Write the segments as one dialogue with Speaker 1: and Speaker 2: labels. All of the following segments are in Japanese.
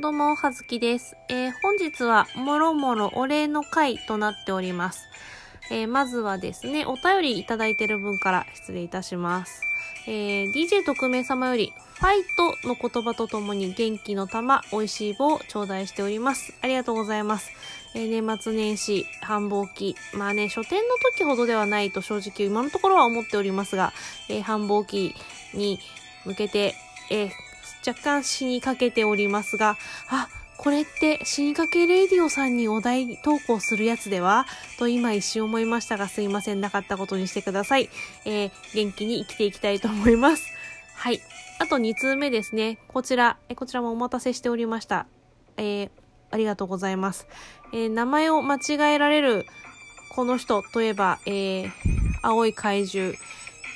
Speaker 1: どうも、はずきです。えー本日は、もろもろお礼の会となっております。えーまずはですね、お便りいただいてる分から失礼いたします。えー DJ 特命様より、ファイトの言葉とともに元気の玉、美味しい棒を頂戴しております。ありがとうございます。えー年末年始、繁忙期。まあね、書店の時ほどではないと正直今のところは思っておりますが、えー繁忙期に向けて、えー若干死にかけておりますが、あ、これって死にかけレイディオさんにお題投稿するやつでは？と今一瞬思いましたがすいませんなかったことにしてください。えー元気に生きていきたいと思います。はい。あと2通目ですね。こちら、えこちらもお待たせしておりました。えーありがとうございます。えー名前を間違えられるこの人といえば、えー青い怪獣、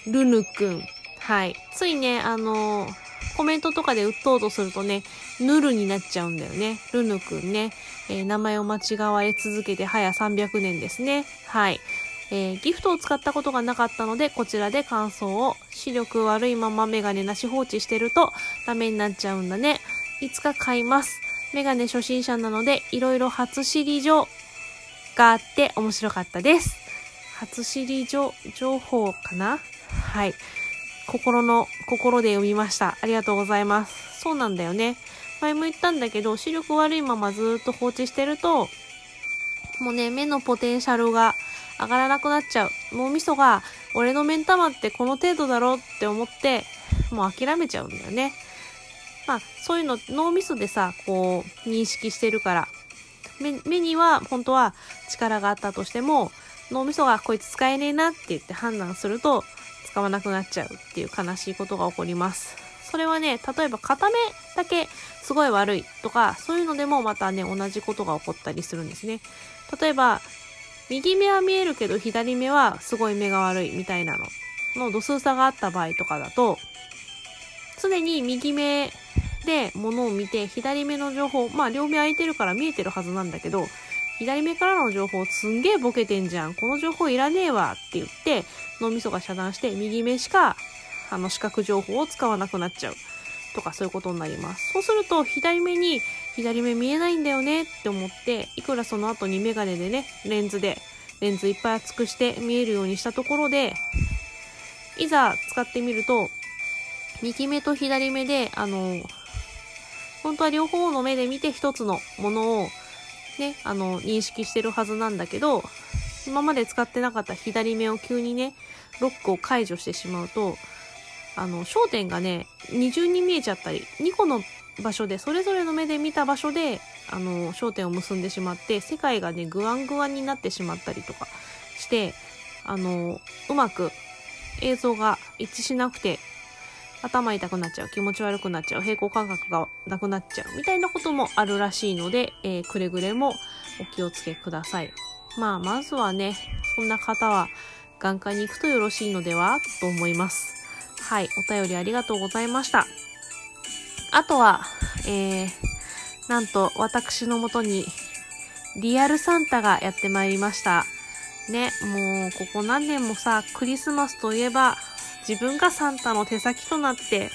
Speaker 1: ルヌくん。はい。ついね、あのーコメントとかで打とうとするとね、ヌルになっちゃうんだよね。ルヌくんね。えー名前を間違われ続けて早300年ですね。はい。えーギフトを使ったことがなかったので、こちらで感想を、視力悪いままメガネなし放置してるとダメになっちゃうんだね。いつか買います。メガネ初心者なので、いろいろ初知り情があって面白かったです。初知り、情報かな？はい。心の、心で読みました。ありがとうございます。そうなんだよね。前も言ったんだけど、視力悪いままずっと放置してると、もうね、目のポテンシャルが上がらなくなっちゃう。脳みそが、俺の目ん玉ってこの程度だろうって思って、もう諦めちゃうんだよね。まあ、そういうの、脳みそでさ、こう、認識してるから。目目には、本当は力があったとしても、脳みそがこいつ使えねえなって言って判断すると、使わなくなっちゃうっていう悲しいことが起こります。それはね、例えば片目だけすごい悪いとか、そういうのでもまたね、同じことが起こったりするんですね。例えば、右目は見えるけど左目はすごい目が悪いみたいなのの度数差があった場合とかだと、常に右目で物を見て左目の情報、まあ両目開いてるから見えてるはずなんだけど、左目からの情報すんげえボケてんじゃん。この情報いらねえわって言って、脳みそが遮断して右目しかあの視覚情報を使わなくなっちゃうとかそういうことになります。そうすると左目に左目見えないんだよねって思って、いくらその後にメガネでね、レンズで、レンズいっぱい厚くして見えるようにしたところで、いざ使ってみると、右目と左目で、あの、本当は両方の目で見て一つのものをね、あの、認識してるはずなんだけど、今まで使ってなかった左目を急にね、ロックを解除してしまうと、あの、焦点がね、二重に見えちゃったり、2個の場所で、それぞれの目で見た場所で、あの、焦点を結んでしまって、世界がね、グワングワンになってしまったりとかして、あの、うまく映像が一致しなくて、頭痛くなっちゃう、気持ち悪くなっちゃう、平行感覚がなくなっちゃう、みたいなこともあるらしいので、えーくれぐれもお気をつけください。まあ、まずはね、そんな方は眼科に行くとよろしいのではと思います。はい、お便りありがとうございました。あとは、えー、なんと私のもとにリアルサンタがやってまいりました。ね、もうここ何年もさ、クリスマスといえば自分がサンタの手先となって、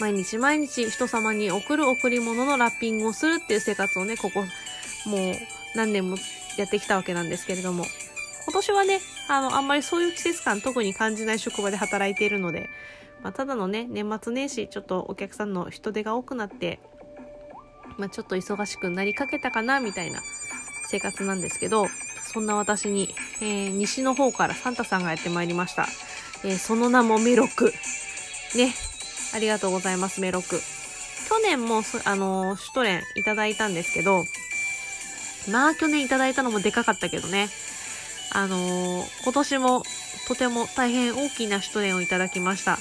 Speaker 1: 毎日毎日人様に送る贈り物のラッピングをするっていう生活をね、ここ、もう何年もやってきたわけなんですけれども、今年はね、あの、あんまりそういう季節感特に感じない職場で働いているので、まあ、ただのね、年末年始、ちょっとお客さんの人手が多くなって、まあ、ちょっと忙しくなりかけたかな、みたいな生活なんですけど、そんな私に、えー西の方からサンタさんがやってまいりました。えーその名もメロク。ね。ありがとうございます、メロク。去年も、あのーシュトレンいただいたんですけど、まあ去年いただいたのもでかかったけどね。あのー今年もとても大変大きなシュトレンをいただきました。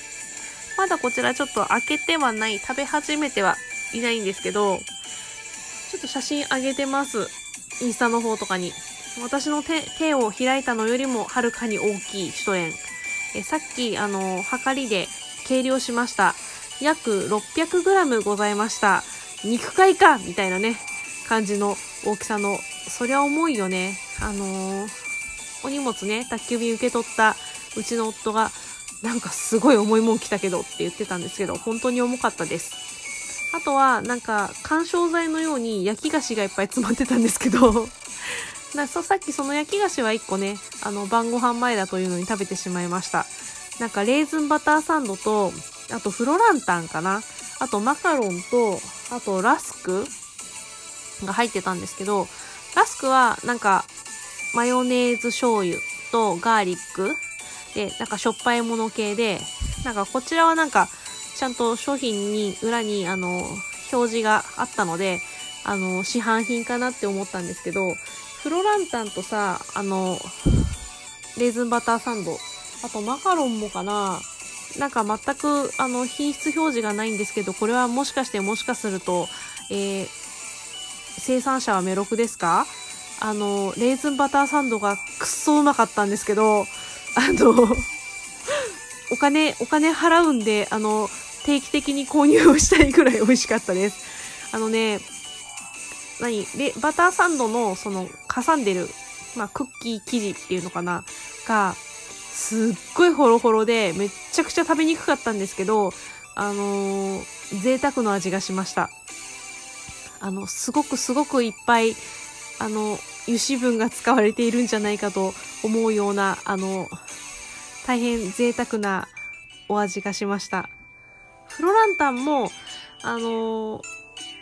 Speaker 1: まだこちらちょっと開けてはない、食べ始めてはいないんですけど、ちょっと写真上げてます。インスタの方とかに。私の手、手を開いたのよりもはるかに大きいシュトレン。え、さっき、あの、測りで計量しました。約 600g ございました。肉塊かみたいなね、感じの大きさの。そりゃ重いよね。あのーお荷物ね、宅急便受け取ったうちの夫が、なんかすごい重いもん来たけどって言ってたんですけど、本当に重かったです。あとは、なんか、干渉剤のように焼き菓子がいっぱい詰まってたんですけど、なそさっきその焼き菓子は1個ね、あの、晩ご飯前だというのに食べてしまいました。なんか、レーズンバターサンドと、あとフロランタンかなあとマカロンと、あとラスクが入ってたんですけど、ラスクはなんか、マヨネーズ醤油とガーリックで、なんかしょっぱいもの系で、なんかこちらはなんか、ちゃんと商品に、裏にあの、表示があったので、あの、市販品かなって思ったんですけど、フロランタンとさ、あの、レーズンバターサンド、あとマカロンもかな、なんか全く、あの、品質表示がないんですけど、これはもしかしてもしかすると、えー、生産者はメロクですか？あの、レーズンバターサンドがくっそうまかったんですけど、あの、お金、お金払うんで、あの、定期的に購入をしたいくらい美味しかったです。あのね、何？で、バターサンドの、その、挟んでる、まあ、クッキー生地っていうのかな？が、すっごいホロホロで、めっちゃくちゃ食べにくかったんですけど、あのー、贅沢の味がしました。あの、すごくすごくいっぱい、あの、油脂分が使われているんじゃないかと思うような、あの、大変贅沢なお味がしました。フロランタンも、あの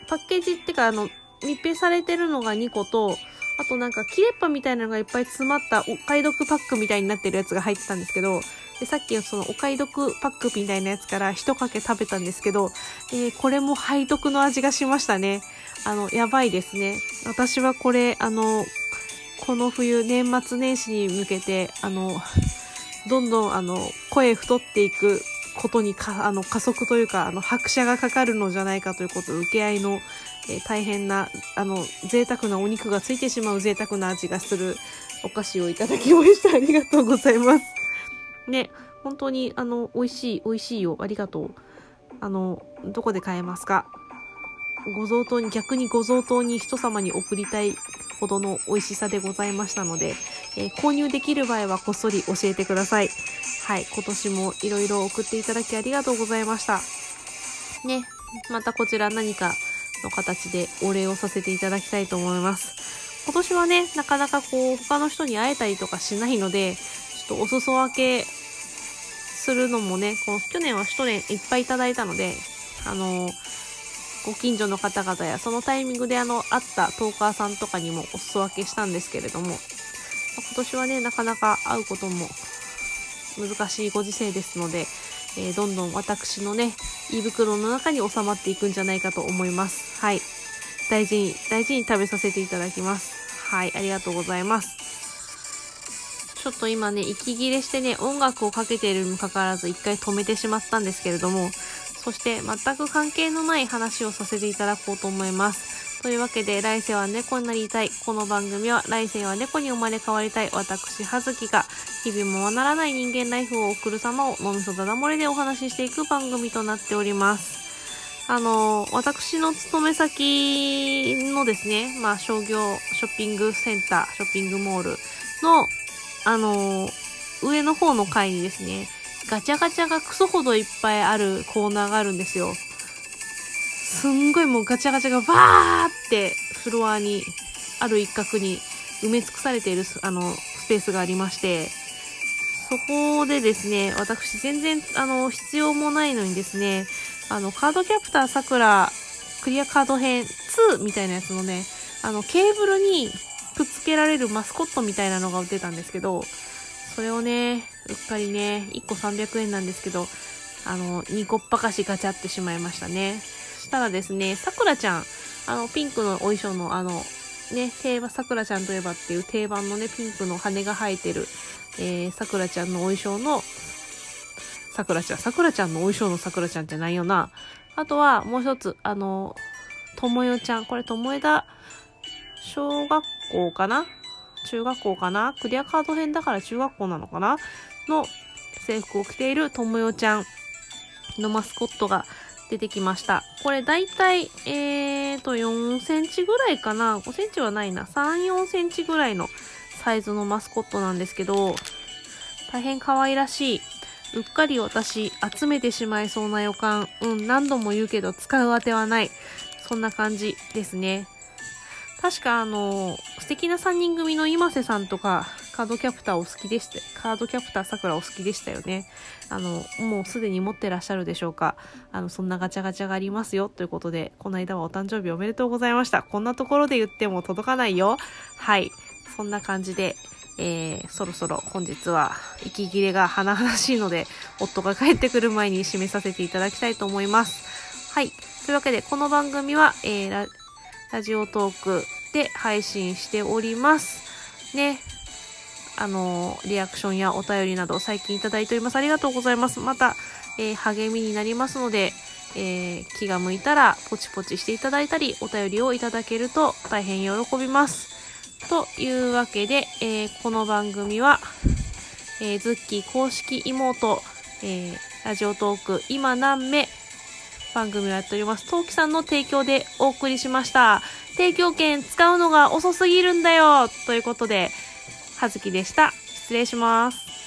Speaker 1: パッケージってか、あの、密閉されてるのが2個と、あとなんか切れっぱみたいなのがいっぱい詰まったお買い得パックみたいになってるやつが入ってたんですけど、でさっきそのお買い得パックみたいなやつから一かけ食べたんですけど、えー、これも背徳の味がしましたね。あの、やばいですね。私はこれ、あの、この冬、年末年始に向けて、あの、どんどん、あの、声太っていくことにか、あの、加速というか、あの、拍車がかかるのじゃないかということ受け合いの、えー、大変な、あの、贅沢なお肉がついてしまう贅沢な味がするお菓子をいただきました。ありがとうございます。ね、本当に、あの、美味しい、美味しいよ。ありがとう。あの、どこで買えますか？ご贈答に、逆にご贈答に人様に送りたいほどの美味しさでございましたので、えー、購入できる場合はこっそり教えてください。はい、今年もいろいろ送っていただきありがとうございました。ね、またこちら何かの形でお礼をさせていただきたいと思います。今年はね、なかなかこう、他の人に会えたりとかしないので、ちょっとお裾分けするのもね、この去年は一年いっぱいいただいたので、あのご近所の方々や、そのタイミングであの、会ったトーカーさんとかにもお裾分けしたんですけれども、今年はね、なかなか会うことも難しいご時世ですので、えー、どんどん私のね、胃袋の中に収まっていくんじゃないかと思います。はい。大事に、大事に食べさせていただきます。はい、ありがとうございます。ちょっと今ね、息切れしてね、音楽をかけているにもかかわらず一回止めてしまったんですけれども、そして全く関係のない話をさせていただこうと思います。というわけで、来世は猫になりたい。この番組は、来世は猫に生まれ変わりたい。私、はずきが、日々もまならない人間ライフを送る様を、脳みそだだ漏れでお話ししていく番組となっております。あの、私の勤め先のですね、まあ、商業ショッピングセンター、ショッピングモールの、あの、上の方の階にですね、ガチャガチャがクソほどいっぱいあるコーナーがあるんですよ。すんごいもうガチャガチャがバーってフロアにある一角に埋め尽くされているあのスペースがありまして、そこでですね、私全然あの必要もないのにですね、あのカードキャプターさくらクリアカード編2みたいなやつのね、あのケーブルにくっつけられるマスコットみたいなのが売ってたんですけど、それをね、うっかりね、1個300円なんですけど、あの、2個っぱかしガチャってしまいましたね。したらですね、さくらちゃん、あの、ピンクのお衣装の、あの、ね、定番、さくらちゃんといえばっていう定番のね、ピンクの羽が生えてる、えー、さくらちゃんのお衣装の、さくらちゃん、さくらちゃんのお衣装のさくらちゃんってないよな。あとは、もう一つ、あの、ともよちゃん、これともえだ、小学校かな？中学校かな？クリアカード編だから中学校なのかな？の制服を着ているともよちゃんのマスコットが出てきました。これだいたい、えーと、4センチぐらいかな ?5 センチはないな。3、4センチぐらいのサイズのマスコットなんですけど、大変可愛らしい。うっかり私、集めてしまいそうな予感。うん、何度も言うけど使うあてはない。そんな感じですね。確かあの、素敵な3人組の今瀬さんとか、カードキャプターお好きでした、カードキャプターさくらお好きでしたよね。あの、もうすでに持ってらっしゃるでしょうか。あの、そんなガチャガチャがありますよ。ということで、この間はお誕生日おめでとうございました。こんなところで言っても届かないよ。はい。そんな感じで、えー、そろそろ本日は息切れが華々しいので、夫が帰ってくる前に締めさせていただきたいと思います。はい。というわけで、この番組は、えー、ララジオトークで配信しております。ね。あの、リアクションやお便りなど最近いただいております。ありがとうございます。また、えー、励みになりますので、えー、気が向いたらポチポチしていただいたり、お便りをいただけると大変喜びます。というわけで、えー、この番組は、えー、ズッキー公式妹、えー、ラジオトーク今何目番組をやっております。トウキさんの提供でお送りしました。提供券使うのが遅すぎるんだよということで、はずきでした。失礼します。